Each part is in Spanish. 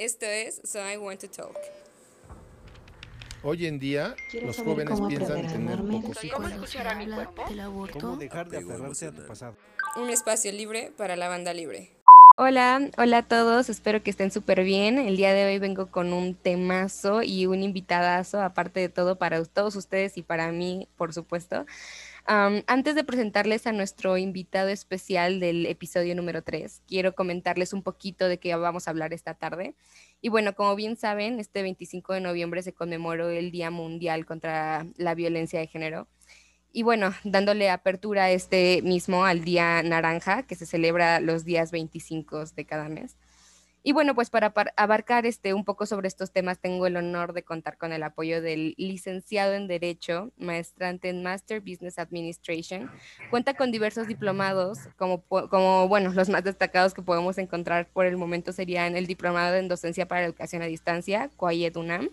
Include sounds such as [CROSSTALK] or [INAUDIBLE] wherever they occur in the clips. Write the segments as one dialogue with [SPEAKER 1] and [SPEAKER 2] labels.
[SPEAKER 1] Esto es So I Want to Talk.
[SPEAKER 2] Hoy en día, los jóvenes piensan tener pocos hijos.
[SPEAKER 3] ¿Cómo escuchar a mi
[SPEAKER 4] dejar de aferrarse a tu pasado?
[SPEAKER 1] Un espacio libre para la banda libre.
[SPEAKER 3] Hola, hola a todos, espero que estén súper bien. El día de hoy vengo con un temazo y un invitadazo, aparte de todo, para todos ustedes y para mí, por supuesto. Antes de presentarles a nuestro invitado especial del episodio número 3, quiero comentarles un poquito de qué vamos a hablar esta tarde. Y bueno, como bien saben, este 25 de noviembre se conmemoró el Día Mundial contra la Violencia de Género. Y bueno, dándole apertura este mismo al Día Naranja, que se celebra los días 25 de cada mes. Y bueno, pues para par- abarcar este, un poco sobre estos temas, tengo el honor de contar con el apoyo del licenciado en Derecho, maestrante en Master Business Administration. Cuenta con diversos diplomados, como, como bueno, los más destacados que podemos encontrar por el momento serían el diplomado en Docencia para Educación a Distancia, COAIED UNAM,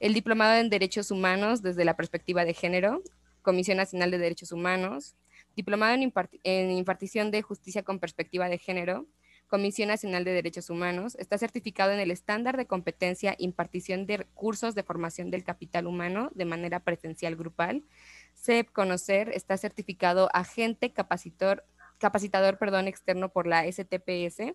[SPEAKER 3] el diplomado en Derechos Humanos desde la perspectiva de género, Comisión Nacional de Derechos Humanos, diplomado en impartición de justicia con perspectiva de género, Comisión Nacional de Derechos Humanos, está certificado en el estándar de competencia impartición de cursos de formación del capital humano de manera presencial grupal. CEP Conocer está certificado agente capacitor, capacitador perdón, externo por la STPS.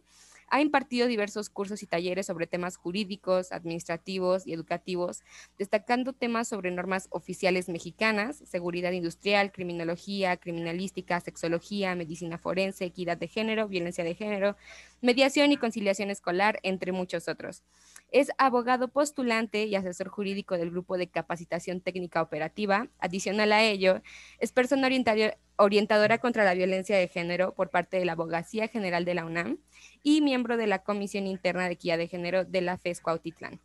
[SPEAKER 3] Ha impartido diversos cursos y talleres sobre temas jurídicos, administrativos y educativos, destacando temas sobre normas oficiales mexicanas, seguridad industrial, criminología, criminalística, sexología, medicina forense, equidad de género, violencia de género, mediación y conciliación escolar, entre muchos otros. Es abogado postulante y asesor jurídico del Grupo de Capacitación Técnica Operativa. Adicional a ello, es persona orientadora contra la violencia de género por parte de la Abogacía General de la UNAM y miembro de la Comisión Interna de Equidad de Género de la FES Cuautitlán.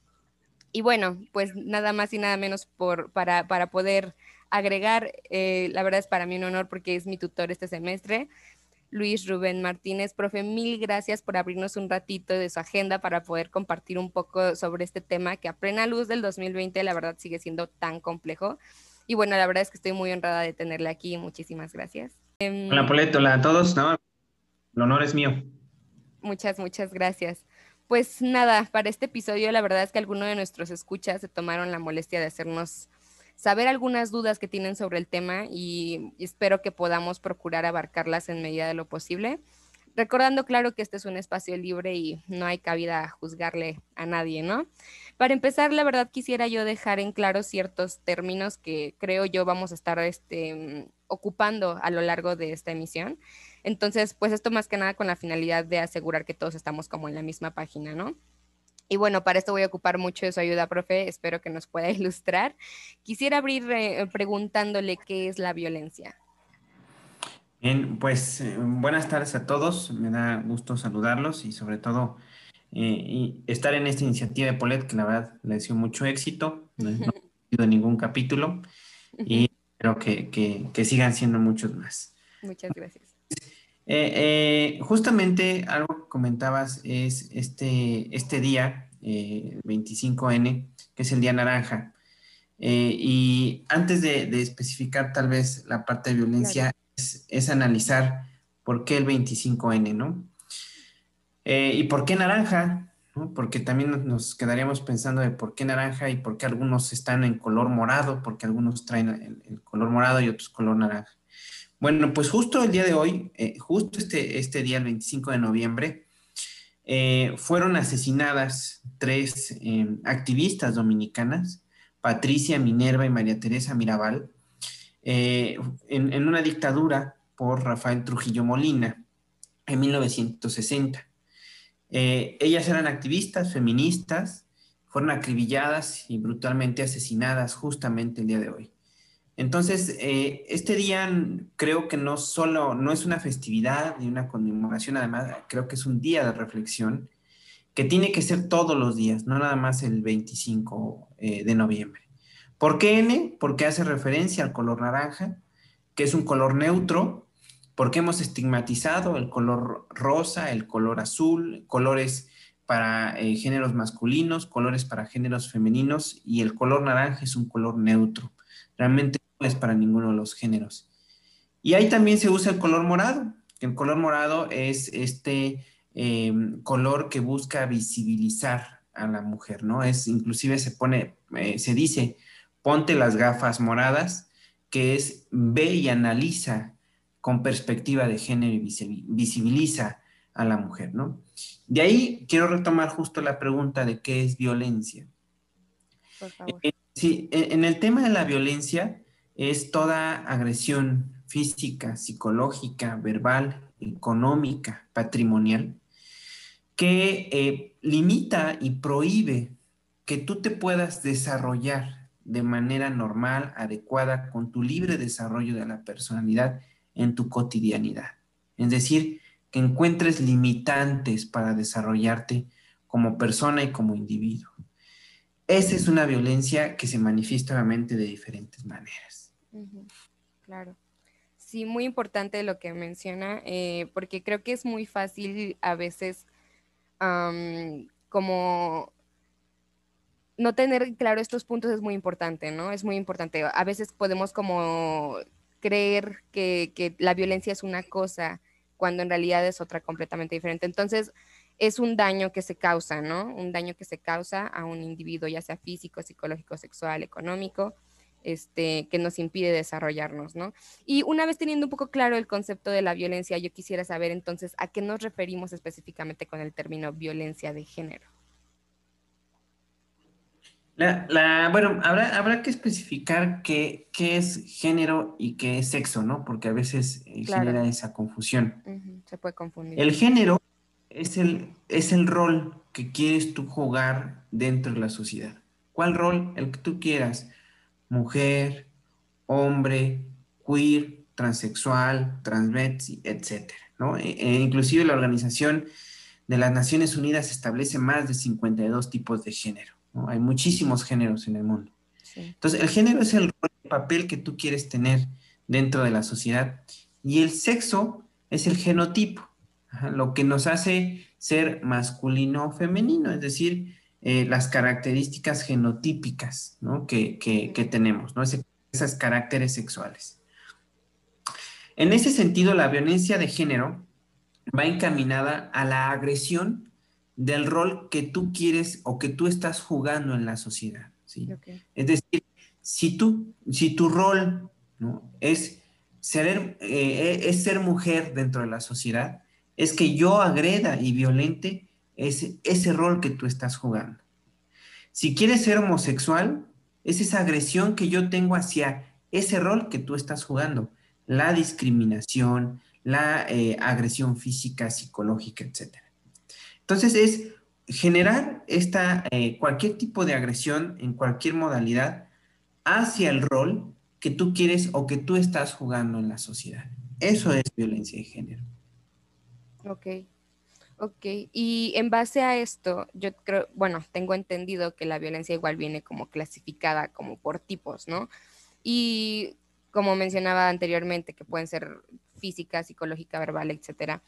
[SPEAKER 3] Y bueno, pues nada más y nada menos por, para, para poder agregar, eh, la verdad es para mí un honor porque es mi tutor este semestre. Luis Rubén Martínez, profe, mil gracias por abrirnos un ratito de su agenda para poder compartir un poco sobre este tema que a plena luz del 2020 la verdad sigue siendo tan complejo. Y bueno, la verdad es que estoy muy honrada de tenerle aquí. Muchísimas gracias. Em,
[SPEAKER 5] Hola, Polet, hola a todos. No, el honor es mío.
[SPEAKER 3] Muchas, muchas gracias. Pues nada, para este episodio la verdad es que algunos de nuestros escuchas se tomaron la molestia de hacernos saber algunas dudas que tienen sobre el tema y espero que podamos procurar abarcarlas en medida de lo posible. Recordando, claro, que este es un espacio libre y no hay cabida a juzgarle a nadie, ¿no? Para empezar, la verdad quisiera yo dejar en claro ciertos términos que creo yo vamos a estar este, ocupando a lo largo de esta emisión. Entonces, pues esto más que nada con la finalidad de asegurar que todos estamos como en la misma página, ¿no? Y bueno, para esto voy a ocupar mucho de su ayuda, profe. Espero que nos pueda [LAUGHS] ilustrar. Quisiera abrir eh, preguntándole qué es la violencia.
[SPEAKER 5] Bien, pues eh, buenas tardes a todos. Me da gusto saludarlos y sobre todo eh, y estar en esta iniciativa de Polet, que la verdad le deseo mucho éxito. No, no [LAUGHS] he sido ningún capítulo y espero que, que- que sigan siendo muchos más.
[SPEAKER 3] Muchas gracias.
[SPEAKER 5] Eh, eh, justamente algo que comentabas es este, este día, eh, 25N, que es el día naranja. Eh, y antes de, de especificar tal vez la parte de violencia, es, es analizar por qué el 25N, ¿no? ¿Y por qué naranja? ¿no? Porque también nos- nos quedaríamos pensando de por qué naranja y por qué algunos están en color morado, porque algunos traen el, el color morado y otros color naranja. Bueno, pues justo el día de hoy, eh, justo este, este día, el 25 de noviembre, eh, fueron asesinadas tres eh, activistas dominicanas, Patricia Minerva y María Teresa Mirabal, eh, en, en una dictadura por Rafael Trujillo Molina en 1960. Eh, ellas eran activistas, feministas, fueron acribilladas y brutalmente asesinadas justamente el día de hoy. Entonces, eh, este día creo que no solo, no es una festividad ni una conmemoración, además creo que es un día de reflexión que tiene que ser todos los días, no nada más el 25 eh, de noviembre. ¿Por qué N? Porque hace referencia al color naranja, que es un color neutro, porque hemos estigmatizado el color rosa, el color azul, colores para eh, géneros masculinos, colores para géneros femeninos, y el color naranja es un color neutro. Realmente para ninguno de los géneros. Y ahí también se usa el color morado. El color morado es este eh, color que busca visibilizar a la mujer, ¿no? Es inclusive se pone, eh, se dice, ponte las gafas moradas, que es ve y analiza con perspectiva de género y visibiliza a la mujer, ¿no? De ahí quiero retomar justo la pregunta de qué es violencia. Por favor. Eh, sí, en el tema de la violencia es toda agresión física, psicológica, verbal, económica, patrimonial, que eh, limita y prohíbe que tú te puedas desarrollar de manera normal, adecuada, con tu libre desarrollo de la personalidad en tu cotidianidad. Es decir, que encuentres limitantes para desarrollarte como persona y como individuo. Esa es una violencia que se manifiesta obviamente de diferentes maneras.
[SPEAKER 3] Claro. Sí, muy importante lo que menciona, eh, porque creo que es muy fácil a veces como no tener claro estos puntos es muy importante, ¿no? Es muy importante. A veces podemos como creer que, que, la violencia es una cosa cuando en realidad es otra completamente diferente. Entonces, es un daño que se causa, ¿no? Un daño que se causa a un individuo, ya sea físico, psicológico, sexual, económico, este, que nos impide desarrollarnos, ¿no? Y una vez teniendo un poco claro el concepto de la violencia, yo quisiera saber entonces a qué nos referimos específicamente con el término violencia de género.
[SPEAKER 5] La, bueno, habrá, habrá que especificar qué, qué, es género y qué es sexo, ¿no? Porque a veces eh, genera esa confusión.
[SPEAKER 3] Se puede confundir.
[SPEAKER 5] El género es el, es el rol que quieres tú jugar dentro de la sociedad. ¿Cuál rol? El que tú quieras mujer, hombre, queer, transexual, transvesti, etc. ¿no? E, e inclusive la Organización de las Naciones Unidas establece más de 52 tipos de género. Hay muchísimos géneros en el mundo. Entonces, el género es el, papel que tú quieres tener dentro de la sociedad y el sexo es el genotipo, lo que nos hace ser masculino o femenino, es decir, eh, las características genotípicas que, tenemos, ¿no? esos caracteres sexuales. En ese sentido, la violencia de género va encaminada a la agresión del rol que tú quieres o que tú estás jugando en la sociedad. Es decir, si, tú, si tu rol es, ser, eh, es ser mujer dentro de la sociedad, es que yo agreda y violente ese, ese rol que tú estás jugando. Si quieres ser homosexual, es esa agresión que yo tengo hacia ese rol que tú estás jugando, la discriminación, la eh, agresión física, psicológica, etc. Entonces es generar esta, eh, cualquier tipo de agresión en cualquier modalidad hacia el rol que tú quieres o que tú estás jugando en la sociedad. Eso es violencia de género.
[SPEAKER 3] Ok. Ok, y en base a esto, yo creo, bueno, tengo entendido que la violencia igual viene como clasificada como por tipos, ¿no? Y como mencionaba anteriormente, que pueden ser física, psicológica, verbal, etcétera.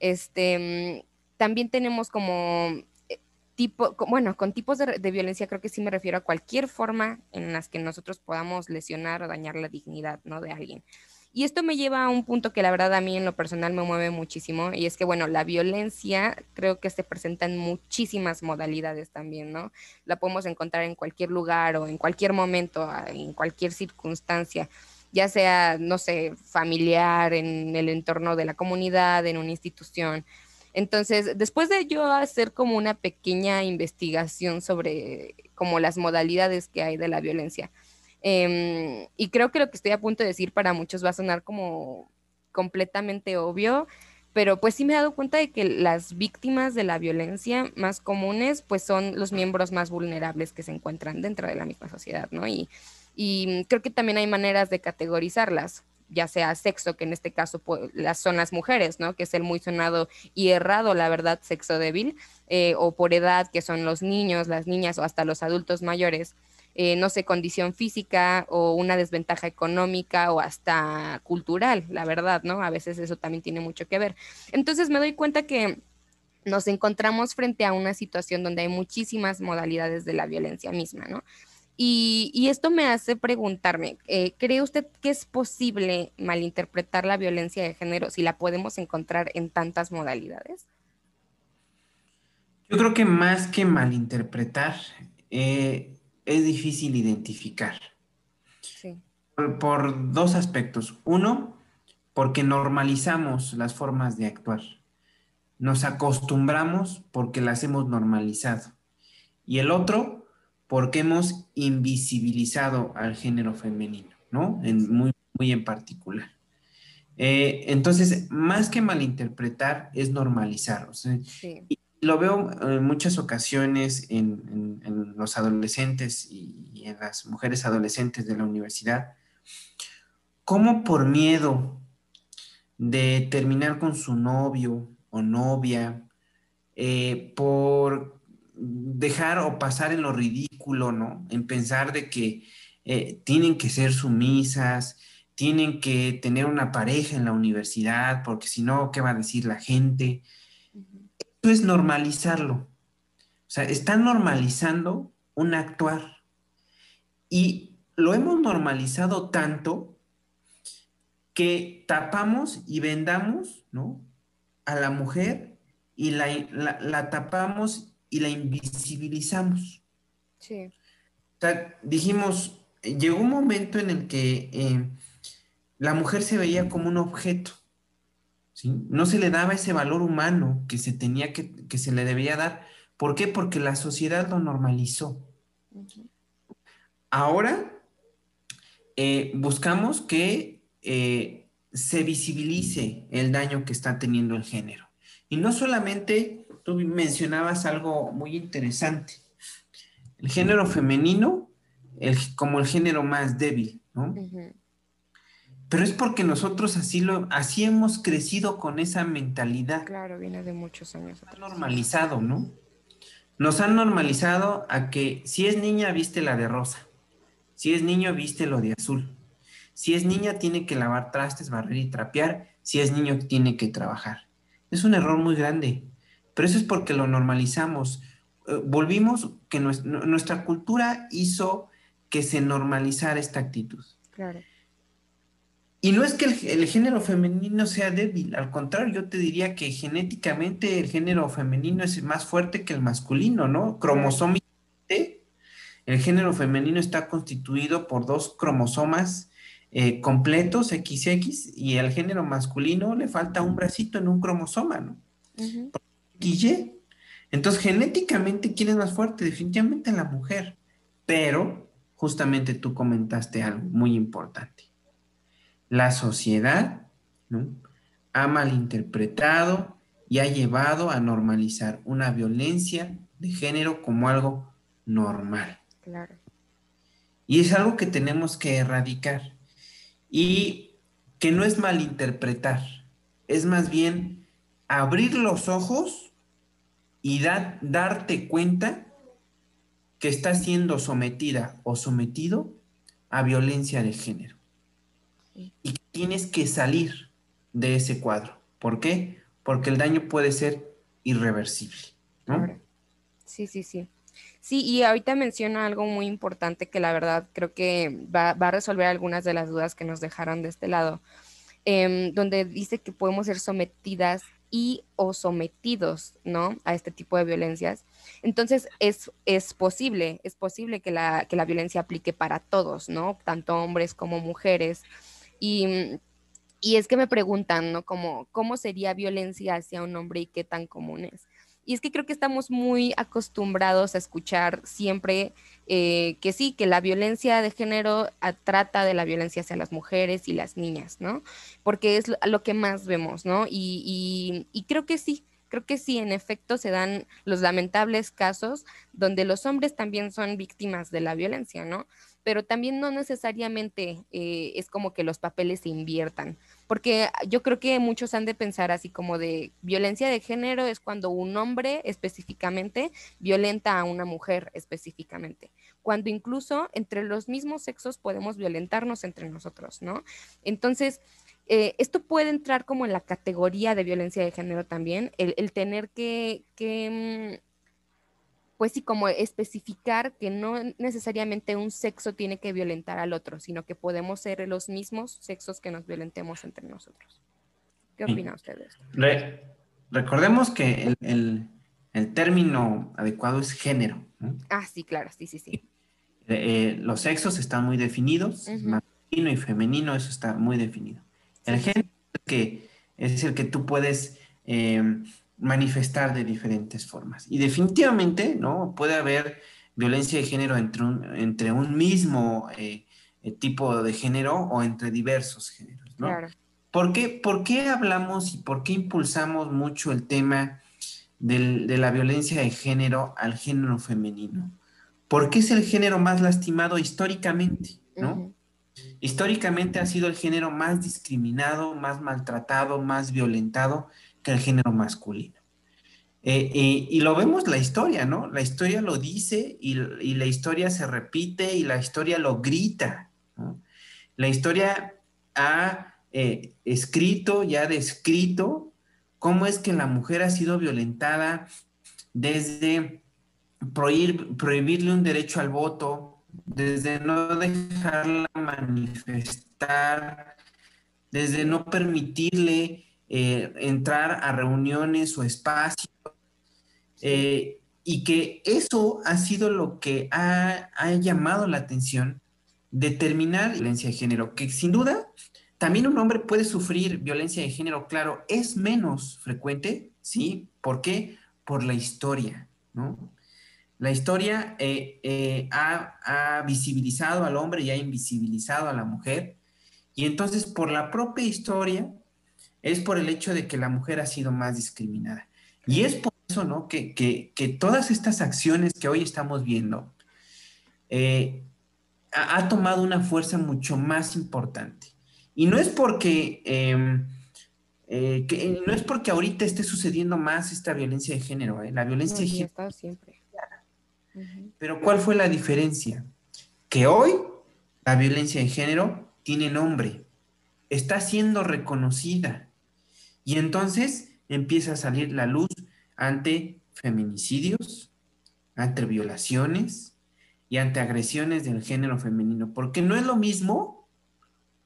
[SPEAKER 3] Este, también tenemos como eh, tipo, bueno, con tipos de, de, violencia creo que sí me refiero a cualquier forma en las que nosotros podamos lesionar o dañar la dignidad, ¿no? De alguien. Y esto me lleva a un punto que la verdad a mí en lo personal me mueve muchísimo, y es que, bueno, la violencia creo que se presenta en muchísimas modalidades también, ¿no? La podemos encontrar en cualquier lugar o en cualquier momento, en cualquier circunstancia, ya sea, no sé, familiar, en el entorno de la comunidad, en una institución. Entonces, después de yo hacer como una pequeña investigación sobre como las modalidades que hay de la violencia, Em, y creo que lo que estoy a punto de decir para muchos va a sonar como completamente obvio, pero pues sí me he dado cuenta de que las víctimas de la violencia más comunes pues son los miembros más vulnerables que se encuentran dentro de la misma sociedad, ¿no? Y, y creo que también hay maneras de categorizarlas, ya sea sexo, que en este caso pues, las, son las mujeres, ¿no? Que es el muy sonado y errado, la verdad, sexo débil, eh, o por edad, que son los niños, las niñas o hasta los adultos mayores. Eh, no sé, condición física o una desventaja económica o hasta cultural, la verdad, ¿no? A veces eso también tiene mucho que ver. Entonces me doy cuenta que nos encontramos frente a una situación donde hay muchísimas modalidades de la violencia misma, ¿no? Y, esto me hace preguntarme, eh, ¿cree usted que es posible malinterpretar la violencia de género si la podemos encontrar en tantas modalidades?
[SPEAKER 5] Yo creo que más que malinterpretar, eh, es difícil identificar. Sí. Por, dos aspectos. Uno, porque normalizamos las formas de actuar. Nos acostumbramos porque las hemos normalizado. Y el otro, porque hemos invisibilizado al género femenino, ¿no? En, muy, muy en particular. Eh, entonces, más que malinterpretar, es normalizar. y lo veo en muchas ocasiones en, los adolescentes y, en las mujeres adolescentes de la universidad, cómo por miedo de terminar con su novio o novia, eh, por dejar o pasar en lo ridículo, ¿no? En pensar de que eh, tienen que ser sumisas, tienen que tener una pareja en la universidad, porque si no, ¿qué va a decir la gente? Esto es normalizarlo. O sea, están normalizando un actuar. Y lo hemos normalizado tanto que tapamos y vendamos, ¿no? A la mujer y la, tapamos y la invisibilizamos. Sí. O sea, dijimos, llegó un momento en el que eh, la mujer se veía como un objeto. ¿Sí? No se le daba ese valor humano que se tenía que, que se le debía dar. ¿Por qué? Porque la sociedad lo normalizó. Ahora eh, buscamos que eh, se visibilice el daño que está teniendo el género. Y no solamente, tú mencionabas algo muy interesante, el género femenino el, como el género más débil, ¿no? Pero es porque nosotros así lo, así hemos crecido con esa mentalidad.
[SPEAKER 3] Claro, viene de muchos años.
[SPEAKER 5] Atrás. normalizado, ¿no? Nos han normalizado a que si es niña, viste la de rosa. Si es niño, viste lo de azul. Si es niña, tiene que lavar trastes, barrer y trapear. Si es niño, tiene que trabajar. Es un error muy grande, pero eso es porque lo normalizamos. Eh, volvimos que nuestra cultura hizo que se normalizara esta actitud. Claro. Y no es que el, género femenino sea débil, al contrario, yo te diría que genéticamente el género femenino es más fuerte que el masculino, ¿no? Cromosómicamente, el género femenino está constituido por dos cromosomas eh, completos, XX, y al género masculino le falta un bracito en un cromosoma, ¿no? Y Entonces, genéticamente, ¿quién es más fuerte? Definitivamente la mujer, pero justamente tú comentaste algo muy importante la sociedad ha malinterpretado y ha llevado a normalizar una violencia de género como algo normal. Claro. Y es algo que tenemos que erradicar y que no es malinterpretar, es más bien abrir los ojos y darte cuenta que estás siendo sometida o sometido a violencia de género y tienes que salir de ese cuadro. ¿Por qué? Porque el daño puede ser irreversible.
[SPEAKER 3] Sí, sí, sí. Sí, y ahorita menciona algo muy importante que la verdad creo que va, a resolver algunas de las dudas que nos dejaron de este lado, em, donde dice que podemos ser sometidas y o sometidos, ¿no? A este tipo de violencias. Entonces, es, es posible, es posible que la, que la violencia aplique para todos, ¿no? Tanto hombres como mujeres. Y, y es que me preguntan, ¿no? ¿cómo sería violencia hacia un hombre y qué tan común es? Y es que creo que estamos muy acostumbrados a escuchar siempre eh, que sí, que la violencia de género trata de la violencia hacia las mujeres y las niñas, ¿no? Porque es lo que más vemos, ¿no? Y, y, y creo que sí, creo que sí, en efecto se dan los lamentables casos donde los hombres también son víctimas de la violencia, ¿no? Pero también no necesariamente eh, es como que los papeles se inviertan, porque yo creo que muchos han de pensar así como de violencia de género es cuando un hombre específicamente violenta a una mujer específicamente, cuando incluso entre los mismos sexos podemos violentarnos entre nosotros, ¿no? Entonces, eh, esto puede entrar como en la categoría de violencia de género también, el, tener que, que mm, pues sí, como especificar que no necesariamente un sexo tiene que violentar al otro, sino que podemos ser los mismos sexos que nos violentemos entre nosotros. ¿Qué opina usted de esto?
[SPEAKER 5] recordemos que el, el término adecuado es género.
[SPEAKER 3] Ah, sí, claro, sí, sí, sí.
[SPEAKER 5] Eh, los sexos están muy definidos, masculino y femenino, eso está muy definido. El género es el, que, es el que tú puedes em, manifestar de diferentes formas. Y definitivamente, ¿no? Puede haber violencia de género entre un, entre un mismo eh, eh, tipo de género o entre diversos géneros, ¿no? Claro. ¿Por qué, ¿Por qué hablamos y por qué impulsamos mucho el tema de la violencia de género al género femenino? Porque es el género más lastimado históricamente, ¿no? Históricamente ha sido el género más discriminado, más maltratado, más violentado que el género masculino. Eh, y lo vemos la historia, ¿no? La historia lo dice y, la historia se repite y la historia lo grita. La historia ha eh, escrito y ha descrito cómo es que la mujer ha sido violentada desde prohibirle un derecho al voto, desde no dejarla manifestar, desde no permitirle eh, entrar a reuniones o espacios, eh, y que eso ha sido lo que ha, llamado la atención, determinar violencia de género, que sin duda también un hombre puede sufrir violencia de género, claro, es menos frecuente, ¿sí? ¿Por qué? Por la historia, ¿no? La historia eh, ha, ha, visibilizado al hombre y ha invisibilizado a la mujer. Y entonces por la propia historia es por el hecho de que la mujer ha sido más discriminada. Y es por eso, ¿no? Que, todas estas acciones que hoy estamos viendo eh, ha, tomado una fuerza mucho más importante. Y no es porque... Em, eh, no es porque ahorita esté sucediendo más esta violencia de género, ¿eh? la violencia de género. siempre. Pero ¿cuál fue la diferencia? Que hoy la violencia de género tiene nombre, está siendo reconocida, y entonces empieza a salir la luz ante feminicidios, ante violaciones y ante agresiones del género femenino, porque no es lo mismo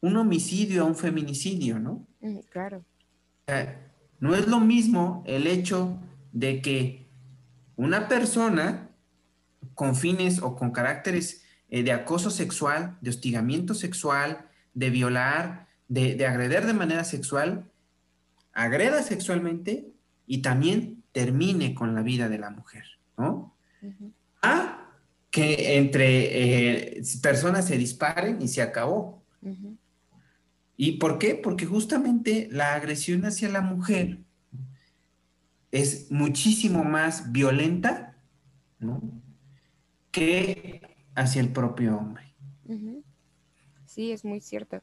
[SPEAKER 5] un homicidio a un feminicidio, ¿no?
[SPEAKER 3] Mm, claro.
[SPEAKER 5] no es lo mismo el hecho de que una persona con fines o con caracteres eh, de acoso sexual, de hostigamiento sexual, de violar, de, de agreder de manera sexual, agreda sexualmente y también termine con la vida de la mujer, ¿no? A que entre eh, personas se disparen y se acabó. ¿Y por qué? Porque justamente la agresión hacia la mujer es muchísimo más violenta ¿no? que hacia el propio hombre.
[SPEAKER 3] Sí, es muy cierto.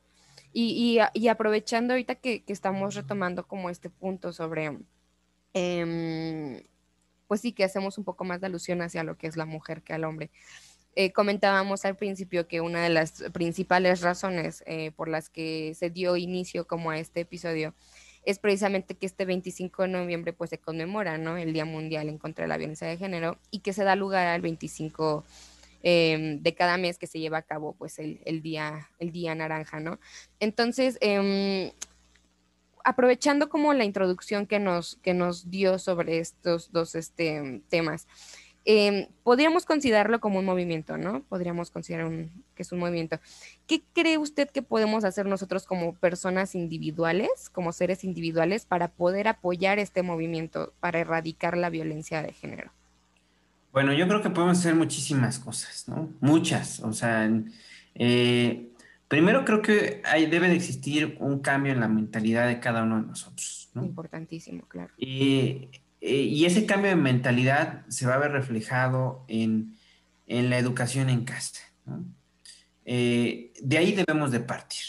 [SPEAKER 3] Y, y, aprovechando ahorita que, estamos retomando como este punto sobre, em, pues sí, que hacemos un poco más de alusión hacia lo que es la mujer que al hombre. Eh, comentábamos al principio que una de las principales razones eh, por las que se dio inicio como a este episodio es precisamente que este 25 de noviembre pues se conmemora, ¿no? El Día Mundial en contra de la Violencia de Género y que se da lugar al 25 Em, de cada mes que se lleva a cabo pues el, día, el día naranja, ¿no? Entonces, em, aprovechando como la introducción que nos, que nos dio sobre estos dos este, temas, em, podríamos considerarlo como un movimiento, ¿no? Podríamos considerar que es un movimiento. ¿Qué cree usted que podemos hacer nosotros como personas individuales, como seres individuales, para poder apoyar este movimiento, para erradicar la violencia de género?
[SPEAKER 5] Bueno, yo creo que podemos hacer muchísimas cosas, ¿no? Muchas. O sea, eh, primero creo que hay, debe de existir un cambio en la mentalidad de cada uno de nosotros, ¿no?
[SPEAKER 3] Importantísimo, claro.
[SPEAKER 5] Eh, y ese cambio de mentalidad se va a ver reflejado en, la educación en casa, ¿no? Eh, de ahí debemos de partir.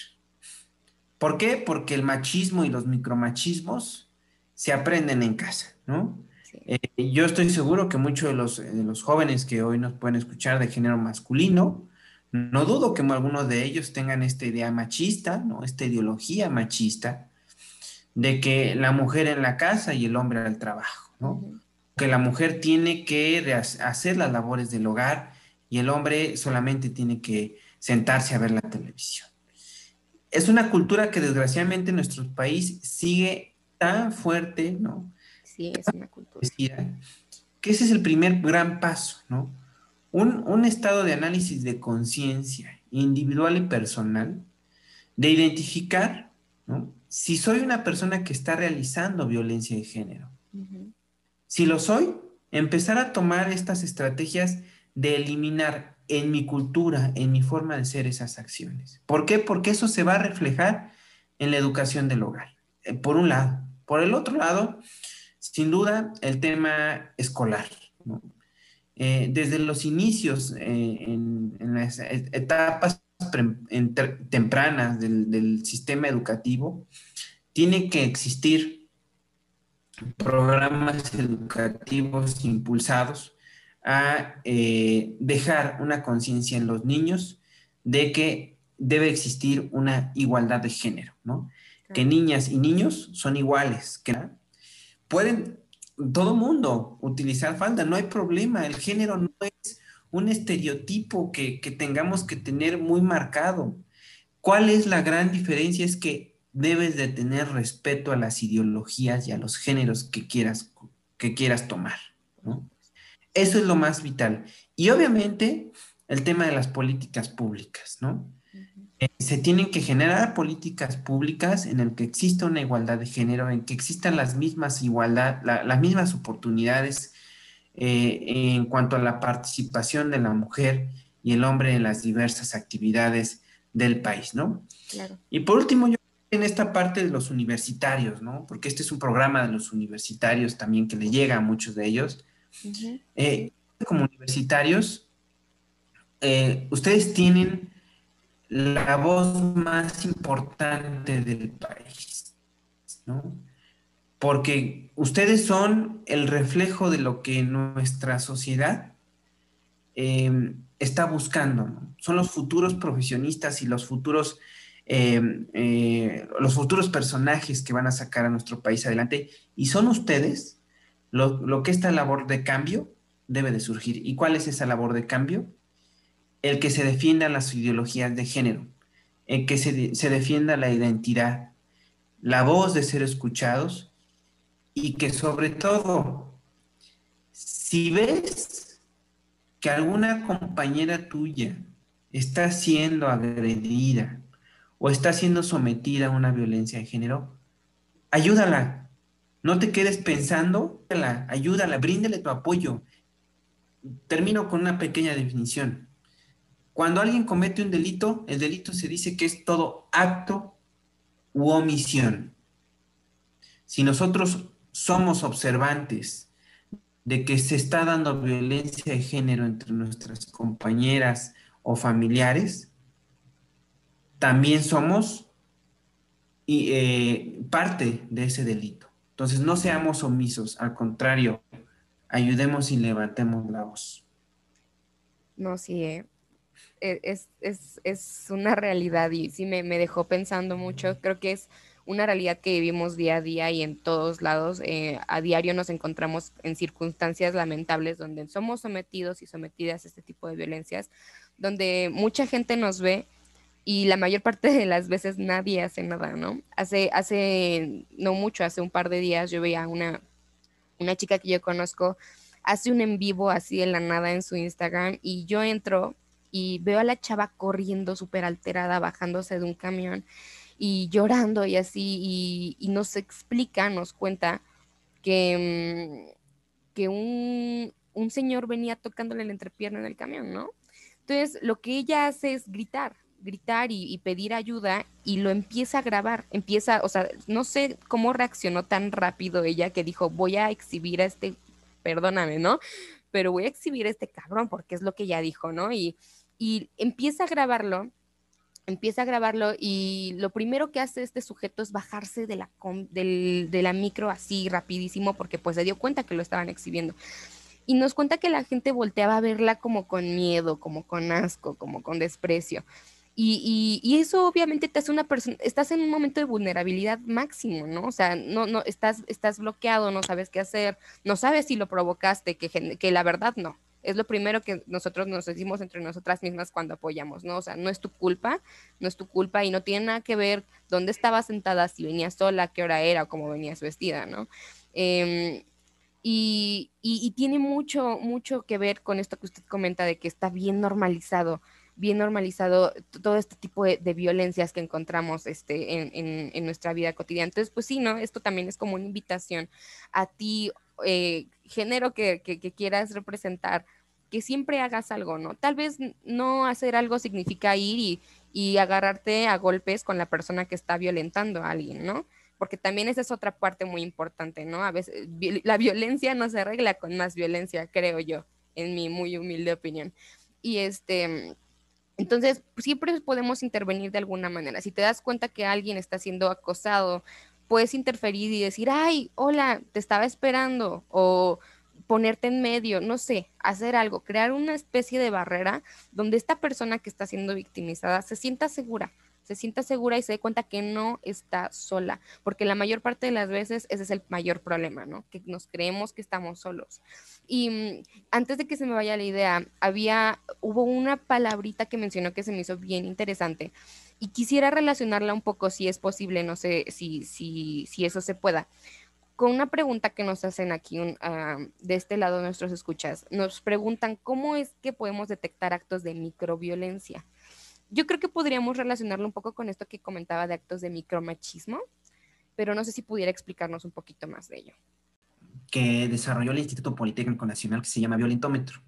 [SPEAKER 5] ¿Por qué? Porque el machismo y los micromachismos se aprenden en casa, ¿no? Eh, yo estoy seguro que muchos de los, de los jóvenes que hoy nos pueden escuchar de género masculino, no dudo que algunos de ellos tengan esta idea machista, ¿no? Esta ideología machista de que la mujer en la casa y el hombre al trabajo, ¿no? Que la mujer tiene que hacer las labores del hogar y el hombre solamente tiene que sentarse a ver la televisión. Es una cultura que desgraciadamente en nuestro país sigue tan fuerte, ¿no?
[SPEAKER 3] Sí, es una cultura.
[SPEAKER 5] que ese es el primer gran paso, ¿no? Un, un estado de análisis de conciencia individual y personal, de identificar, ¿no? Si soy una persona que está realizando violencia de género. Si lo soy, empezar a tomar estas estrategias de eliminar en mi cultura, en mi forma de ser esas acciones. ¿Por qué? Porque eso se va a reflejar en la educación del hogar, eh, por un lado. Por el otro lado, sin duda, el tema escolar. Eh, desde los inicios, eh, en, las etapas tempranas del, del sistema educativo, tiene que existir programas educativos impulsados a eh, dejar una conciencia en los niños de que debe existir una igualdad de género, ¿no? Que niñas y niños son iguales, que pueden todo mundo utilizar falda, no hay problema, el género no es un estereotipo que, que tengamos que tener muy marcado. ¿Cuál es la gran diferencia? Es que debes de tener respeto a las ideologías y a los géneros que quieras, que quieras tomar, ¿no? Eso es lo más vital. Y obviamente el tema de las políticas públicas, ¿no? Se tienen que generar políticas públicas en el que exista una igualdad de género, en que existan las mismas igualdad, las mismas oportunidades eh, en cuanto a la participación de la mujer y el hombre en las diversas actividades del país, ¿no? Claro. Y por último, yo en esta parte de los universitarios, ¿no? Porque este es un programa de los universitarios también que le llega a muchos de ellos. Eh, como universitarios, eh, ustedes tienen la voz más importante del país, ¿no? Porque ustedes son el reflejo de lo que nuestra sociedad em, está buscando. Son los futuros profesionistas y los futuros, em, eh, los futuros personajes que van a sacar a nuestro país adelante. Y son ustedes lo, que esta labor de cambio debe de surgir. ¿Y cuál es esa labor de cambio? El que se defiendan las ideologías de género, el que se, se defienda la identidad, la voz de ser escuchados y que sobre todo, si ves que alguna compañera tuya está siendo agredida o está siendo sometida a una violencia de género, ayúdala, no te quedes pensando, ayúdala, bríndele tu apoyo. Termino con una pequeña definición. Cuando alguien comete un delito, el delito se dice que es todo acto u omisión. Si nosotros somos observantes de que se está dando violencia de género entre nuestras compañeras o familiares, también somos eh, parte de ese delito. Entonces, no seamos omisos, al contrario, ayudemos y levantemos la voz.
[SPEAKER 3] No, sí, eh. E, es, una realidad y sí me, dejó pensando mucho. Creo que es una realidad que vivimos día a día y en todos lados. Eh, a diario nos encontramos en circunstancias lamentables donde somos sometidos y sometidas a este tipo de violencias, donde mucha gente nos ve y la mayor parte de las veces nadie hace nada, ¿no? Hace, hace, no mucho, hace un par de días yo veía una, una chica que yo conozco, hace un en vivo así en la nada en su Instagram y yo entro y veo a la chava corriendo súper alterada, bajándose de un camión y llorando y así, y, nos explica, nos cuenta que, mm, que un, un señor venía tocándole la entrepierna en el camión, ¿no? Entonces, lo que ella hace es gritar, gritar y, pedir ayuda y lo empieza a grabar, empieza, o sea, no sé cómo reaccionó tan rápido ella que dijo, voy a exhibir a este, perdóname, ¿no? Pero voy a exhibir a este cabrón porque es lo que ella dijo, ¿no? Y, y empieza a grabarlo, empieza a grabarlo y lo primero que hace este sujeto es bajarse de la, del, de la micro así rapidísimo porque pues se dio cuenta que lo estaban exhibiendo y nos cuenta que la gente volteaba a verla como con miedo, como con asco, como con desprecio. Y, y, eso obviamente te hace una persona, estás en un momento de vulnerabilidad máximo, ¿no? O sea, no, no, estás, estás bloqueado, no sabes qué hacer, no sabes si lo provocaste, que, que la verdad no. Es lo primero que nosotros nos decimos entre nosotras mismas cuando apoyamos, ¿no? O sea, no es tu culpa, no es tu culpa y no tiene nada que ver dónde estabas sentada, si venías sola, qué hora era o cómo venías vestida, ¿no? Em, Y, tiene mucho, mucho que ver con esto que usted comenta de que está bien normalizado, bien normalizado todo este tipo de, violencias que encontramos este, en, nuestra vida cotidiana. Entonces, pues sí, ¿no? Esto también es como una invitación a ti, eh, género que, quieras representar, que siempre hagas algo, ¿no? Tal vez no hacer algo significa ir y, y agarrarte a golpes con la persona que está violentando a alguien, ¿no? porque también esa es otra parte muy importante, ¿no? A veces la violencia no se arregla con más violencia, creo yo, en mi muy humilde opinión. Y este, entonces, siempre podemos intervenir de alguna manera. Si te das cuenta que alguien está siendo acosado, puedes interferir y decir, ay, hola, te estaba esperando, o ponerte en medio, no sé, hacer algo, crear una especie de barrera donde esta persona que está siendo victimizada se sienta segura, se sienta segura y se dé cuenta que no está sola, porque la mayor parte de las veces ese es el mayor problema, ¿no? Que nos creemos que estamos solos. Y mm, antes de que se me vaya la idea, había, hubo una palabrita que mencionó que se me hizo bien interesante y quisiera relacionarla un poco, si es posible, no sé si, si, si eso se pueda con una pregunta que nos hacen aquí ah, de este lado nuestros escuchas. Nos preguntan cómo es que podemos detectar actos de microviolencia yo creo que podríamos relacionarlo un poco con esto que comentaba de actos de micromachismo, pero no sé si pudiera explicarnos un poquito más de ello.
[SPEAKER 5] Que desarrolló el Instituto Politécnico Nacional que se llama Violentómetro.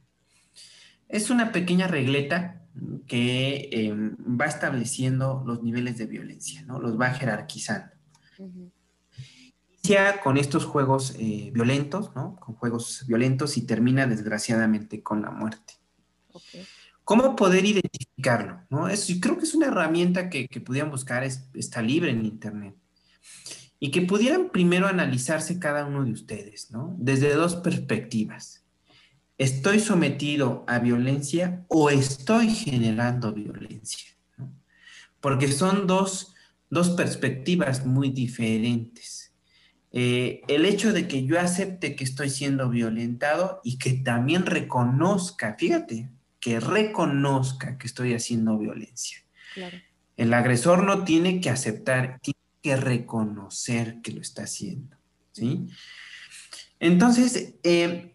[SPEAKER 5] Es una pequeña regleta que em, va estableciendo los niveles de violencia, ¿no? Los va jerarquizando. Inicia con estos juegos eh, violentos, ¿no? Con juegos violentos y termina desgraciadamente con la muerte. Okay. ¿Cómo poder identificarlo? ¿no? Es, creo que es una herramienta que, que pudieran buscar, está libre en Internet. Y que pudieran primero analizarse cada uno de ustedes, ¿no? Desde dos perspectivas. ¿Estoy sometido a violencia o estoy generando violencia? Porque son dos, dos, perspectivas muy diferentes. Eh, el hecho de que yo acepte que estoy siendo violentado y que también reconozca, fíjate, que reconozca que estoy haciendo violencia. El agresor no tiene que aceptar, tiene que reconocer que lo está haciendo. ¿sí? Entonces, eh,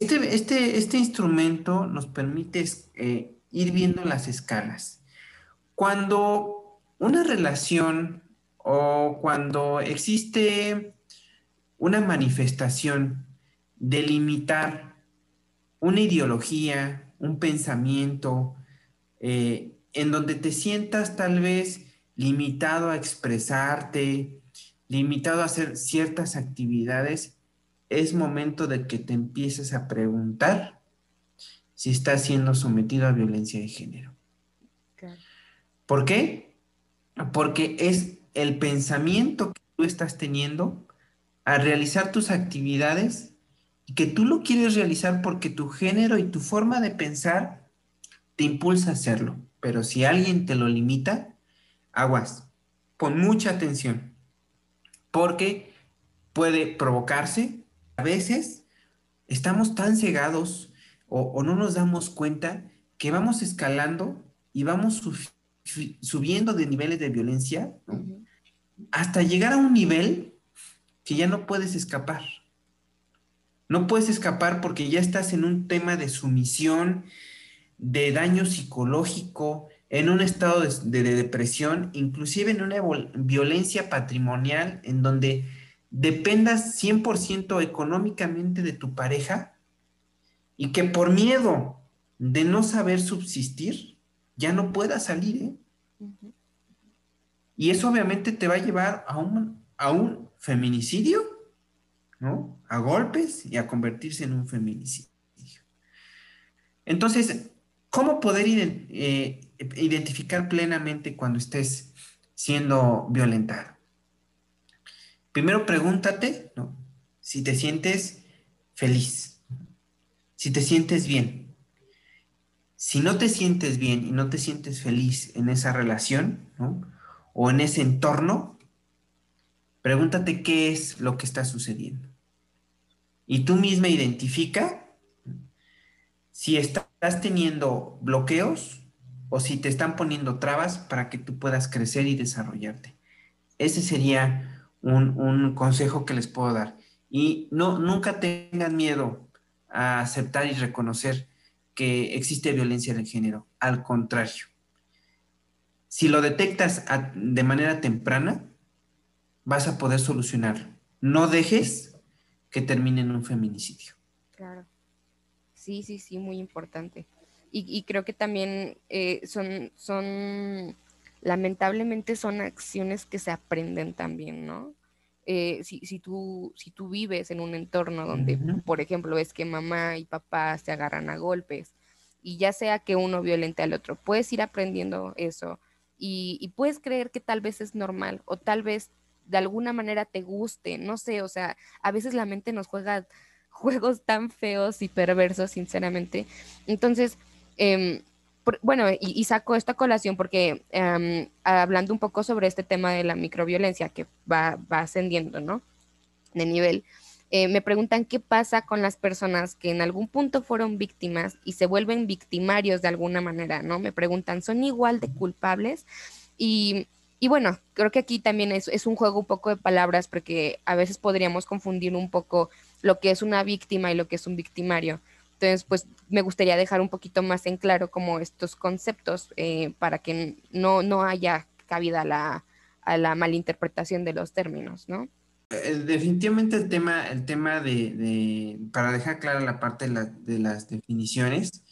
[SPEAKER 5] este, este, este, instrumento nos permite eh, ir viendo las escalas. Cuando una relación o cuando existe una manifestación de limitar una ideología, un pensamiento eh, en donde te sientas tal vez limitado a expresarte, limitado a hacer ciertas actividades, es momento de que te empieces a preguntar si estás siendo sometido a violencia de género. ¿Por qué? Porque es el pensamiento que tú estás teniendo al realizar tus actividades y que tú lo quieres realizar porque tu género y tu forma de pensar te impulsa a hacerlo. Pero si alguien te lo limita, aguas, pon mucha atención, porque puede provocarse. A veces estamos tan cegados o, no nos damos cuenta que vamos escalando y vamos subiendo de niveles de violencia hasta llegar a un nivel que ya no puedes escapar. No puedes escapar porque ya estás en un tema de sumisión, de daño psicológico, en un estado de, depresión, inclusive en una violencia patrimonial en donde dependas 100% económicamente de tu pareja y que por miedo de no saber subsistir, ya no puedas salir. ¿eh? Y eso obviamente te va a llevar a un, a un feminicidio ¿no? A golpes y a convertirse en un feminicidio. Entonces, ¿cómo poder eh, identificar plenamente cuando estés siendo violentado? Primero pregúntate, ¿no? Si te sientes feliz, si te sientes bien. Si no te sientes bien y no te sientes feliz en esa relación, O en ese entorno, Pregúntate qué es lo que está sucediendo. Y tú misma identifica si estás teniendo bloqueos o si te están poniendo trabas para que tú puedas crecer y desarrollarte. Ese sería un, consejo que les puedo dar. Y no, nunca tengan miedo a aceptar y reconocer que existe violencia de género. Al contrario, si lo detectas de manera temprana, vas a poder solucionarlo. No dejes que termine en un feminicidio.
[SPEAKER 3] Claro. Sí, sí, sí, muy importante. Y, creo que también eh, son, son, lamentablemente son acciones que se aprenden también, ¿no? Eh, si, si, tú, si tú vives en un entorno donde, por ejemplo, es que mamá y papá se agarran a golpes y ya sea que uno violente al otro, puedes ir aprendiendo eso y, puedes creer que tal vez es normal o tal vez de alguna manera te guste, no sé, o sea, a veces la mente nos juega [LAUGHS] juegos tan feos y perversos, sinceramente. Entonces, em, bueno, y, saco esta colación porque em, hablando un poco sobre este tema de la microviolencia que va, ascendiendo, ¿no? De nivel, eh, me preguntan qué pasa con las personas que en algún punto fueron víctimas y se vuelven victimarios de alguna manera, ¿no? Me preguntan, ¿son igual de culpables? Y, bueno, creo que aquí también es un juego un poco de palabras porque a veces podríamos confundir un poco lo que es una víctima y lo que es un victimario. Entonces, pues me gustaría dejar un poquito más en claro como estos conceptos eh, para que no, no haya cabida a la, a la malinterpretación de los términos, ¿no?
[SPEAKER 5] Eh, definitivamente el tema, el tema de, para dejar clara la parte de, las definiciones,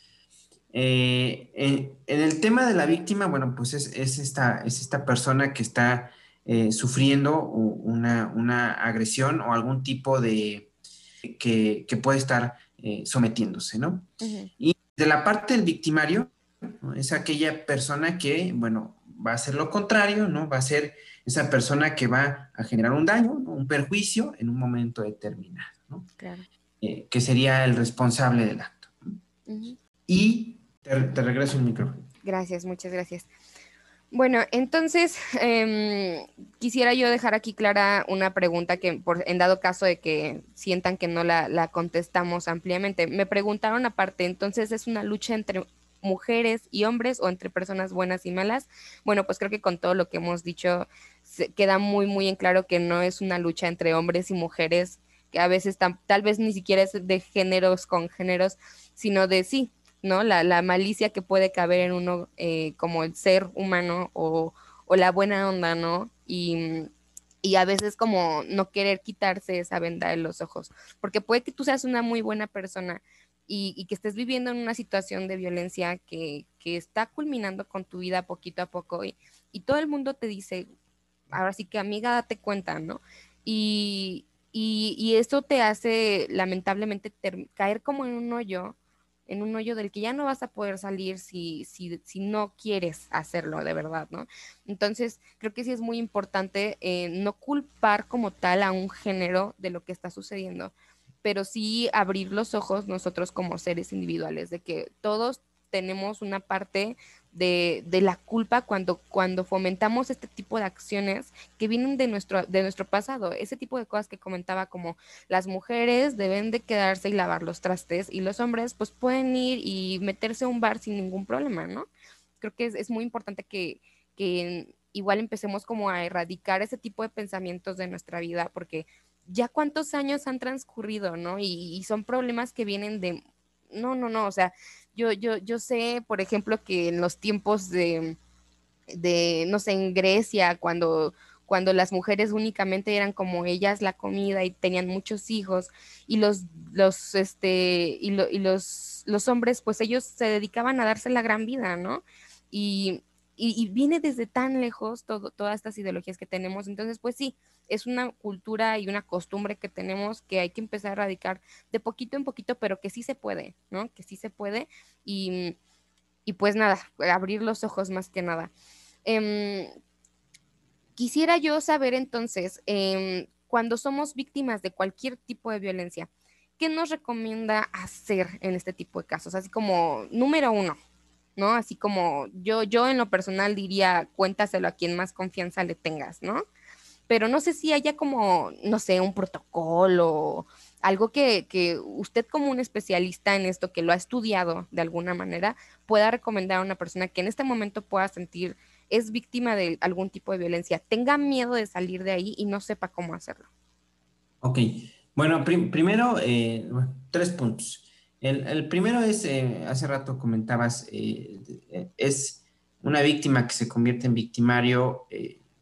[SPEAKER 5] eh, en, el tema de la víctima, bueno, pues es, esta, es esta persona que está sufriendo una, una, agresión o algún tipo de, que, que puede estar eh, sometiéndose, ¿no? Y de la parte del victimario, es aquella persona que, bueno, va a hacer lo contrario, ¿no? Va a ser esa persona que va a generar un daño, un perjuicio en un momento determinado, ¿no? Claro. Eh, que sería el responsable del acto. Y te, te regreso el micrófono.
[SPEAKER 3] Gracias, muchas gracias. Bueno, entonces [LAUGHS] em, quisiera yo dejar aquí clara una pregunta que por, en dado caso de que sientan que no la, contestamos ampliamente. Me preguntaron aparte, entonces es una lucha entre mujeres y hombres o entre personas buenas y malas. Bueno, pues creo que con todo lo que hemos dicho queda muy, muy en claro que no es una lucha entre hombres y mujeres, que a veces tal vez ni siquiera es de géneros con géneros, sino de sí, ¿no? La, malicia que puede caber en uno eh, como el ser humano o, la buena onda, ¿no? Y, a veces como no querer quitarse esa venda de los ojos, porque puede que tú seas una muy buena persona y, que estés viviendo en una situación de violencia que, está culminando con tu vida poquito a poco y, todo el mundo te dice, ahora sí que amiga, date cuenta, ¿no? Y, y, eso te hace lamentablemente caer como en un hoyo en un hoyo del que ya no vas a poder salir si, si, si no quieres hacerlo de verdad, ¿no? Entonces, creo que sí es muy importante eh, no culpar como tal a un género de lo que está sucediendo, pero sí abrir los ojos nosotros como seres individuales, de que todos tenemos una parte de, la culpa cuando, cuando fomentamos este tipo de acciones que vienen de nuestro, de nuestro pasado. Ese tipo de cosas que comentaba como las mujeres deben de quedarse y lavar los trastes y los hombres pues pueden ir y meterse a un bar sin ningún problema, ¿no? Creo que es, muy importante que, igual empecemos como a erradicar ese tipo de pensamientos de nuestra vida porque ya cuántos años han transcurrido, ¿no? y son problemas que vienen de no, no, no, o sea, yo, yo, yo sé, por ejemplo, que en los tiempos de, de no sé, en Grecia, cuando, cuando las mujeres únicamente eran como ellas la comida y tenían muchos hijos, y los, los, este, y, y los, los hombres, pues ellos se dedicaban a darse la gran vida, ¿no? Y, y, viene desde tan lejos todas estas ideologías que tenemos. Entonces, pues sí, es una cultura y una costumbre que tenemos que hay que empezar a erradicar de poquito en poquito, pero que sí se puede, ¿no? Que sí se puede. Y, pues nada, abrir los ojos más que nada. Em, quisiera yo saber entonces, em, cuando somos víctimas de cualquier tipo de violencia, ¿qué nos recomienda hacer en este tipo de casos? Así como, número uno, ¿no? Así como yo, yo en lo personal diría, cuéntaselo a quien más confianza le tengas, ¿no? Pero no sé si haya como, no sé, un protocolo, algo que, que usted como un especialista en esto, que lo ha estudiado de alguna manera, pueda recomendar a una persona que en este momento pueda sentir es víctima de algún tipo de violencia, tenga miedo de salir de ahí y no sepa cómo hacerlo.
[SPEAKER 5] Ok, Bueno, primero, eh, tres puntos. El, primero es, eh, hace rato comentabas, eh, es una víctima que se convierte en victimario,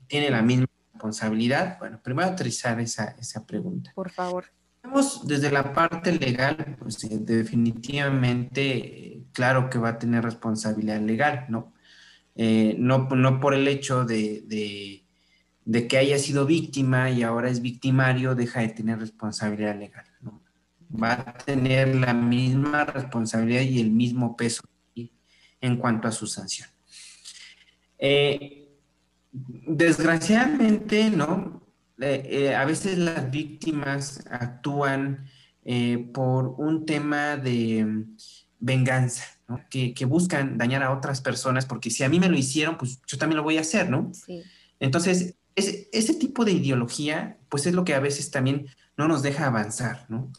[SPEAKER 5] tiene la misma responsabilidad. Bueno, primero aterrizar esa, esa pregunta.
[SPEAKER 3] Por favor.
[SPEAKER 5] Vamos desde la parte legal, pues definitivamente, claro que va a tener responsabilidad legal, ¿no? no, no por el hecho de de que haya sido víctima y ahora es victimario, deja de tener responsabilidad legal. Va a tener la misma responsabilidad y el mismo peso en cuanto a su sanción. Eh, desgraciadamente, ¿no? Eh, eh, a veces las víctimas actúan por un tema de mm, venganza, que, que, buscan dañar a otras personas, porque si a mí me lo hicieron, pues yo también lo voy a hacer, ¿no? Sí. Entonces, ese tipo de ideología, pues es lo que a veces también no nos deja avanzar, ¿no?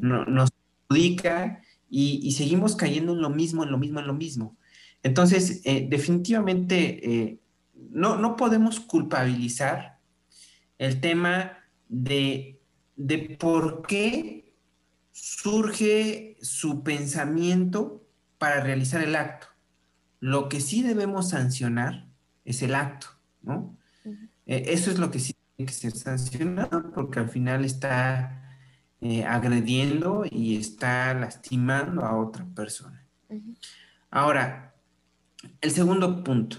[SPEAKER 5] nos perjudica y, seguimos cayendo en lo mismo, en lo mismo, en lo mismo. Entonces, eh, definitivamente, eh, no, no podemos culpabilizar el tema de, de por qué surge su pensamiento para realizar el acto. Lo que sí debemos sancionar es el acto, ¿no? Eh, eso es lo que sí que ser sancionado porque al final está eh, agrediendo y está lastimando a otra persona. Ahora, el segundo punto.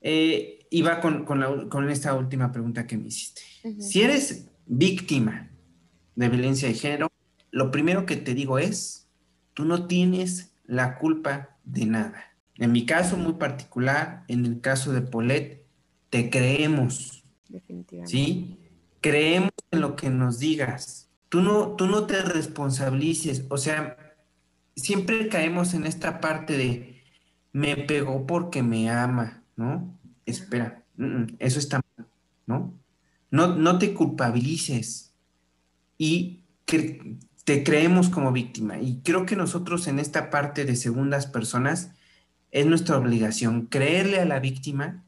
[SPEAKER 5] Eh, y va con, esta última pregunta que me hiciste. Si eres víctima de violencia de género, lo primero que te digo es, tú no tienes la culpa de nada. En mi caso muy particular, en el caso de Polet, te creemos. Definitivamente. ¿Sí? Creemos en lo que nos digas. Tú no, tú no te responsabilices. O sea, siempre caemos en esta parte de me pegó porque me ama, ¿no? Espera, eso está mal, ¿no? No, no te culpabilices y que te creemos como víctima. Y creo que nosotros en esta parte de segundas personas es nuestra obligación creerle a la víctima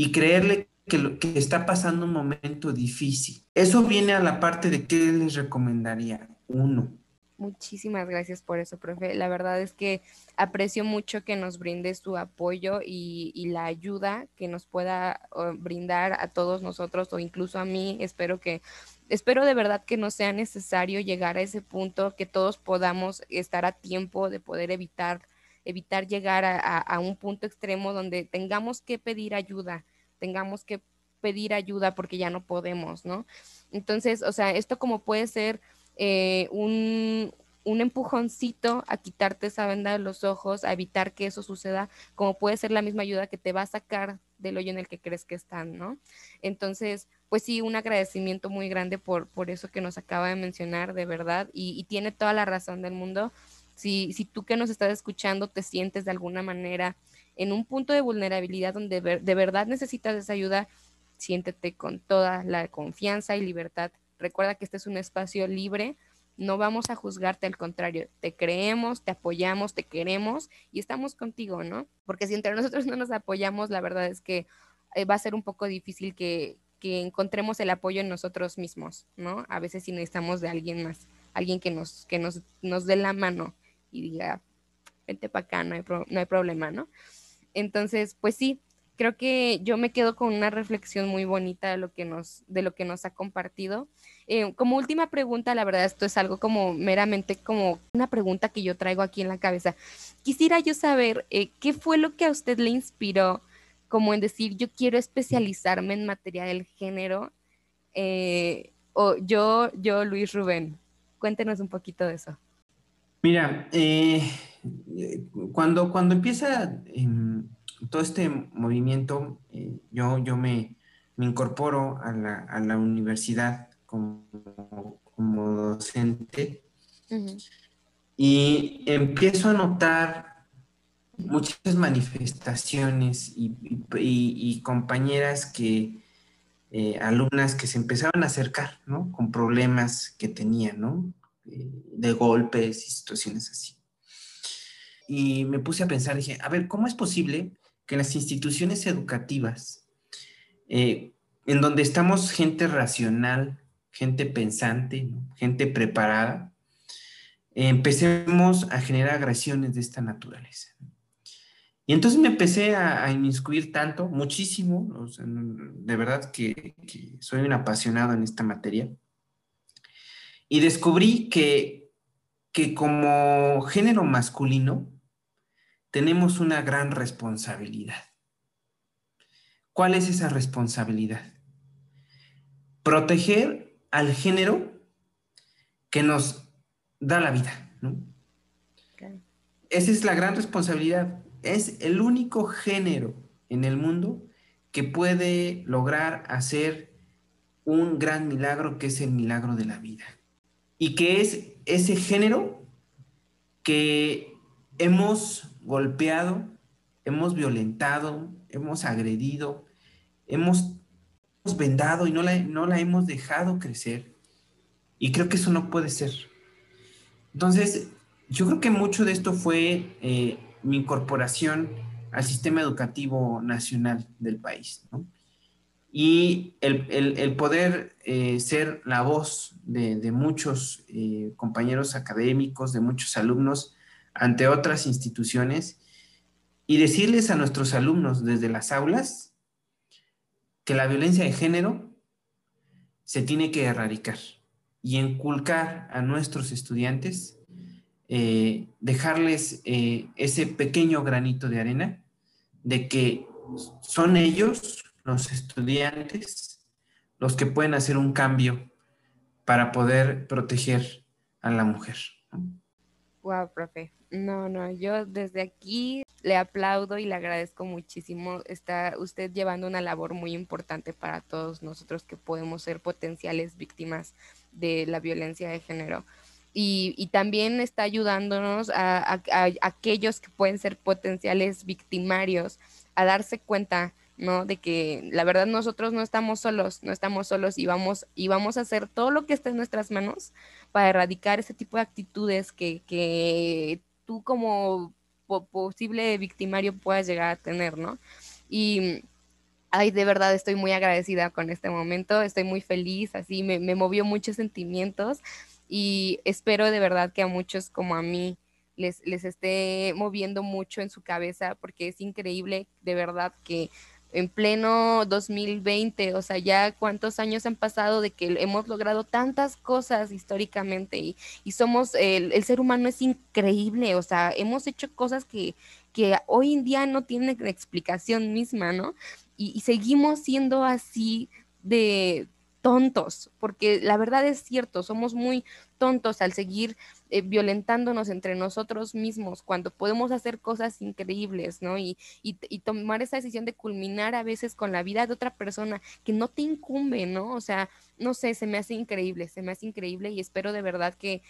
[SPEAKER 5] y creerle que, que está pasando un momento difícil. Eso viene a la parte de qué les recomendaría. Uno,
[SPEAKER 3] Muchísimas gracias por eso, profe. La verdad es que aprecio mucho que nos brinde su apoyo y, la ayuda que nos pueda brindar a todos nosotros o incluso a mí. Espero que, espero de verdad que no sea necesario llegar a ese punto, que todos podamos estar a tiempo de poder evitar evitar llegar a, un punto extremo donde tengamos que pedir ayuda, tengamos que pedir ayuda porque ya no podemos, ¿no? Entonces, o sea, esto como puede ser eh, un, un empujoncito a quitarte esa venda de los ojos, a evitar que eso suceda, como puede ser la misma ayuda que te va a sacar del hoyo en el que crees que están, ¿no? Entonces, pues sí, un agradecimiento muy grande por, por eso que nos acaba de mencionar, de verdad, y, y tiene toda la razón del mundo. Si, si tú que nos estás escuchando te sientes de alguna manera en un punto de vulnerabilidad donde de verdad necesitas esa ayuda, siéntete con toda la confianza y libertad. Recuerda que este es un espacio libre, no vamos a juzgarte, al contrario, te creemos, te apoyamos, te queremos y estamos contigo, ¿no? Porque si entre nosotros no nos apoyamos, la verdad es que eh, va a ser un poco difícil que, que encontremos el apoyo en nosotros mismos, ¿no? A veces sí necesitamos de alguien más, alguien que nos, que nos, nos dé la mano y diga, vente para acá, no hay, no hay problema, ¿no? Entonces, pues sí, creo que yo me quedo con una reflexión muy bonita de lo que nos, de lo que nos ha compartido. Eh, como última pregunta, la verdad, esto es algo como meramente como una pregunta que yo traigo aquí en la cabeza. Quisiera yo saber eh, qué fue lo que a usted le inspiró, como en decir, yo quiero especializarme en materia del género. Eh, o yo, yo, Luis Rubén, cuéntenos un poquito de eso.
[SPEAKER 5] Mira, eh, cuando, cuando empieza em, todo este movimiento, eh, yo, yo me, incorporo a la, universidad como, docente y empiezo a notar muchas manifestaciones y, compañeras que, eh, alumnas que se empezaban a acercar, ¿no? Con problemas que tenían, ¿no? de golpes y situaciones así. Y me puse a pensar, dije, a ver, ¿cómo es posible que las instituciones educativas, eh, en donde estamos gente racional, gente pensante, gente preparada, empecemos a generar agresiones de esta naturaleza. Y entonces me empecé a, inmiscuir tanto, muchísimo, de verdad que, soy un apasionado en esta materia. Y descubrí que, que como género masculino tenemos una gran responsabilidad. ¿Cuál es esa responsabilidad? Proteger al género que nos da la vida, Esa es la gran responsabilidad es el único género en el mundo que puede lograr hacer un gran milagro que es el milagro de la vida. Y que es ese género que hemos golpeado, hemos violentado, hemos agredido, hemos, vendado y no la, no la hemos dejado crecer. Y creo que eso no puede ser. Entonces, yo creo que mucho de esto fue eh, mi incorporación al sistema educativo nacional del país. Y el, poder eh, ser la voz de, muchos eh, compañeros académicos, de muchos alumnos ante otras instituciones y decirles a nuestros alumnos desde las aulas que la violencia de género se tiene que erradicar y inculcar a nuestros estudiantes eh, dejarles eh, ese pequeño granito de arena de que son ellos, los estudiantes, los que pueden hacer un cambio para poder proteger a la mujer.
[SPEAKER 3] Wow, profe. No, no, yo desde aquí le aplaudo y le agradezco muchísimo. Está usted llevando una labor muy importante para todos nosotros que podemos ser potenciales víctimas de la violencia de género y, también está ayudándonos a, aquellos que pueden ser potenciales victimarios a darse cuenta, ¿no? De que la verdad nosotros no estamos solos, no estamos solos y vamos, y vamos a hacer todo lo que esté en nuestras manos para erradicar ese tipo de actitudes que, que tú como posible victimario puedas llegar a tener, ¿no? Y ay, de verdad estoy muy agradecida con este momento, estoy muy feliz, así me, me movió muchos sentimientos y espero de verdad que a muchos como a mí les, les esté moviendo mucho en su cabeza porque es increíble de verdad que en pleno 2020, o sea, ya cuántos años han pasado de que hemos logrado tantas cosas históricamente y, y somos, el, el, ser humano es increíble, o sea, hemos hecho cosas que, que hoy en día no tienen explicación misma, ¿no? Y, y seguimos siendo así de, tontos, porque la verdad es cierto, somos muy tontos al seguir eh, violentándonos entre nosotros mismos cuando podemos hacer cosas increíbles, ¿no? Y, y, tomar esa decisión de culminar a veces con la vida de otra persona que no te incumbe, ¿no? O sea, no sé, se me hace increíble, se me hace increíble y espero de verdad que,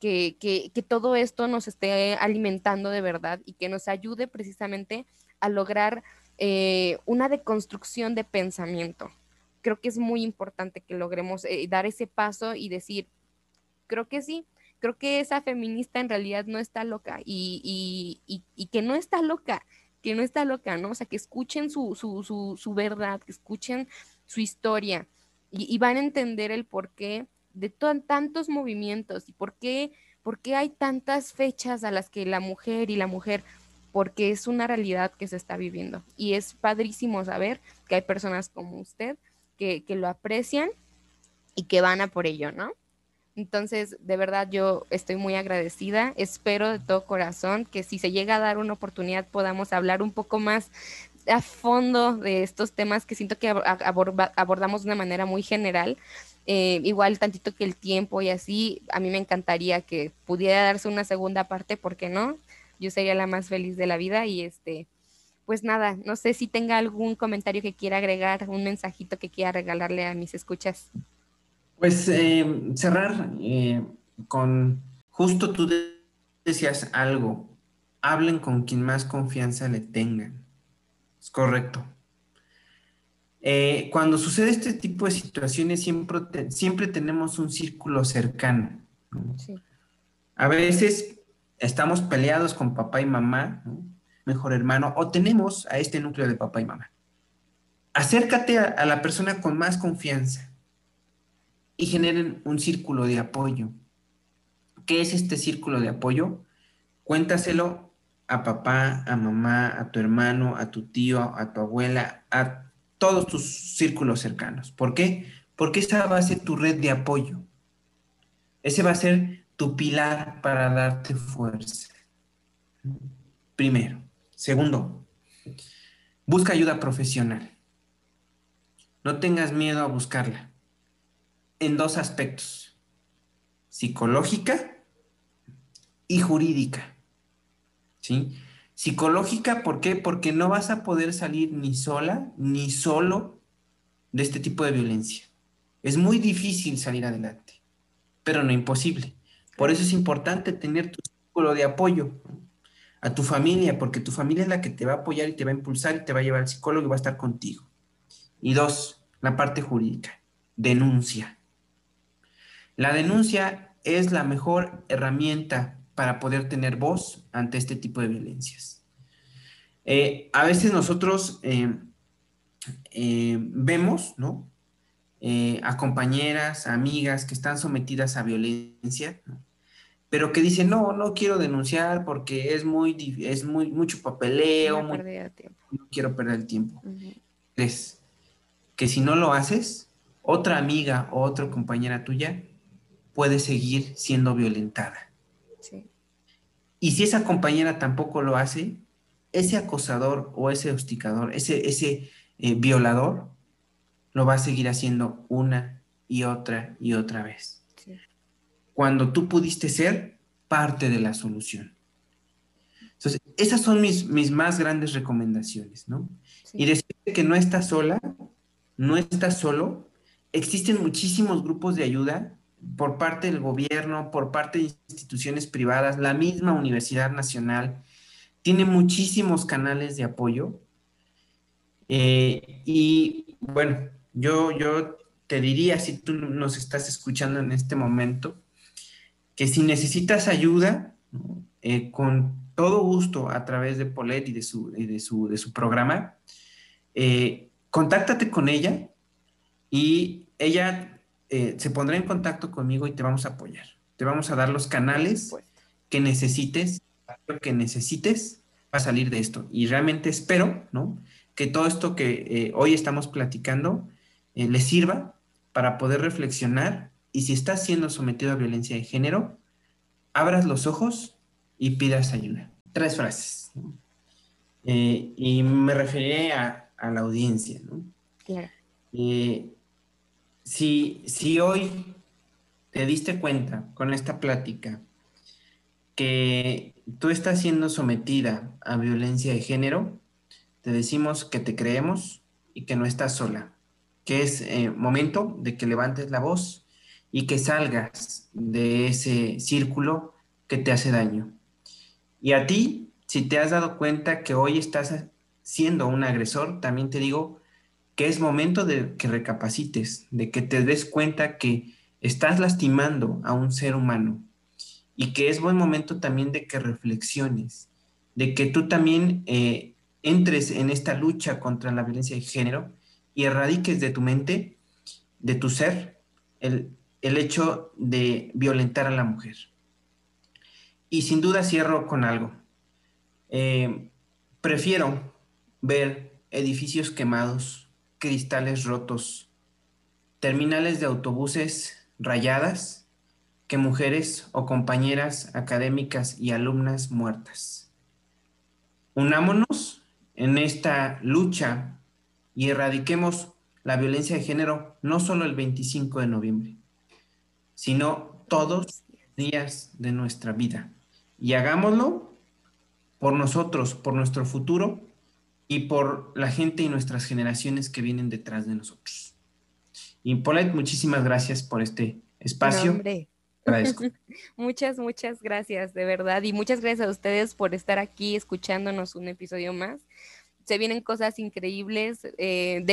[SPEAKER 3] que, que, que todo esto nos esté alimentando de verdad y que nos ayude precisamente a lograr eh, una deconstrucción de pensamiento creo que es muy importante que logremos eh, dar ese paso y decir, creo que sí, creo que esa feminista en realidad no está loca y, que no está loca, que no está loca, ¿no? O sea, que escuchen su, su, verdad, que escuchen su historia y, van a entender el porqué de tantos movimientos y por qué, por qué hay tantas fechas a las que la mujer y la mujer porque es una realidad que se está viviendo. Y es padrísimo saber que hay personas como usted que, lo aprecian y que van a por ello, ¿no? Entonces, de verdad, yo estoy muy agradecida. Espero de todo corazón que si se llega a dar una oportunidad podamos hablar un poco más a fondo de estos temas que siento que abordamos de una manera muy general. Eh, igual tantito que el tiempo y así, a mí me encantaría que pudiera darse una segunda parte, ¿por qué no? Yo sería la más feliz de la vida y este, pues nada, no sé si tenga algún comentario que quiera agregar, un mensajito que quiera regalarle a mis escuchas.
[SPEAKER 5] Pues eh, cerrar eh, con, justo tú decías algo, hablen con quien más confianza le tengan. Es correcto. Eh, cuando sucede este tipo de situaciones, siempre, siempre tenemos un círculo cercano. A veces estamos peleados con papá y mamá, ¿no? Mejor hermano, o tenemos a este núcleo de papá y mamá. Acércate a, la persona con más confianza y generen un círculo de apoyo. ¿Qué es este círculo de apoyo? Cuéntaselo a papá, a mamá, a tu hermano, a tu tío, a tu abuela, a todos tus círculos cercanos. ¿Por qué? Porque esa va a ser tu red de apoyo. Ese va a ser tu pilar para darte fuerza. Primero. Segundo, busca ayuda profesional. No tengas miedo a buscarla. En dos aspectos. Psicológica y jurídica. ¿Sí? Psicológica, ¿por qué? Porque no vas a poder salir ni sola ni solo de este tipo de violencia. Es muy difícil salir adelante, pero no imposible. Por eso es importante tener tu círculo de apoyo a tu familia, porque tu familia es la que te va a apoyar y te va a impulsar y te va a llevar al psicólogo y va a estar contigo. Y dos, la parte jurídica, denuncia. La denuncia es la mejor herramienta para poder tener voz ante este tipo de violencias. Eh, a veces nosotros eh, eh, vemos, ¿no? a compañeras, amigas que están sometidas a violencia, pero que dicen, no, no quiero denunciar porque es muy, es muy, mucho papeleo, no, quiero perder el tiempo. Es que si no lo haces, otra amiga o otra compañera tuya puede seguir siendo violentada. Y si esa compañera tampoco lo hace, ese acosador o ese hosticador, ese, ese eh, violador, lo va a seguir haciendo una y otra y otra vez. Cuando tú pudiste ser parte de la solución. Entonces, esas son mis, mis más grandes recomendaciones, ¿no? Y decirte que no estás sola, no estás solo. Existen muchísimos grupos de ayuda por parte del gobierno, por parte de instituciones privadas, la misma Universidad Nacional, tiene muchísimos canales de apoyo. Eh, y bueno, yo, yo te diría, si tú nos estás escuchando en este momento, que si necesitas ayuda, eh, con todo gusto a través de Polet y de su, de su, de su programa, eh, contáctate con ella y ella eh, se pondrá en contacto conmigo y te vamos a apoyar. Te vamos a dar los canales que necesites, que necesites para salir de esto. Y realmente espero, ¿no? Que todo esto que hoy estamos platicando eh, le sirva para poder reflexionar y si estás siendo sometido a violencia de género, abras los ojos y pidas ayuda. Tres frases. y me referiré a, la audiencia, ¿no? Claro si, hoy te diste cuenta con esta plática que tú estás siendo sometida a violencia de género, te decimos que te creemos y que no estás sola, que es eh, momento de que levantes la voz y que salgas de ese círculo que te hace daño. Y a ti, si te has dado cuenta que hoy estás siendo un agresor, también te digo que es momento de que recapacites, de que te des cuenta que estás lastimando a un ser humano y que es buen momento también de que reflexiones, de que tú también eh, entres en esta lucha contra la violencia de género y erradiques de tu mente, de tu ser, el, hecho de violentar a la mujer. Y sin duda cierro con algo. Eh, prefiero ver edificios quemados cristales rotos, terminales de autobuses rayadas, que mujeres o compañeras académicas y alumnas muertas. Unámonos en esta lucha y erradiquemos la violencia de género no solo el 25 de noviembre, sino todos los días de nuestra vida. Y hagámoslo por nosotros, por nuestro futuro y por la gente y nuestras generaciones que vienen detrás de nosotros. Y Paulette, muchísimas gracias por este espacio.
[SPEAKER 3] Agradezco. [LAUGHS] muchas, muchas gracias, de verdad. Y muchas gracias a ustedes por estar aquí escuchándonos un episodio más se vienen cosas increíbles. Eh,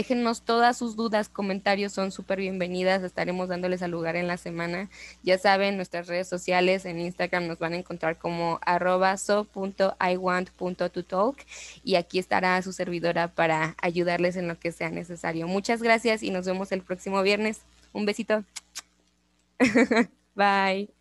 [SPEAKER 3] todas sus dudas, comentarios, son súper bienvenidas. Estaremos dándoles al lugar en la semana. Ya saben, nuestras redes sociales en Instagram nos van a encontrar como arroba so.iwant.totalk y aquí estará su servidora para ayudarles en lo que sea necesario. Muchas gracias y nos vemos el próximo viernes. Un besito. [LAUGHS] Bye.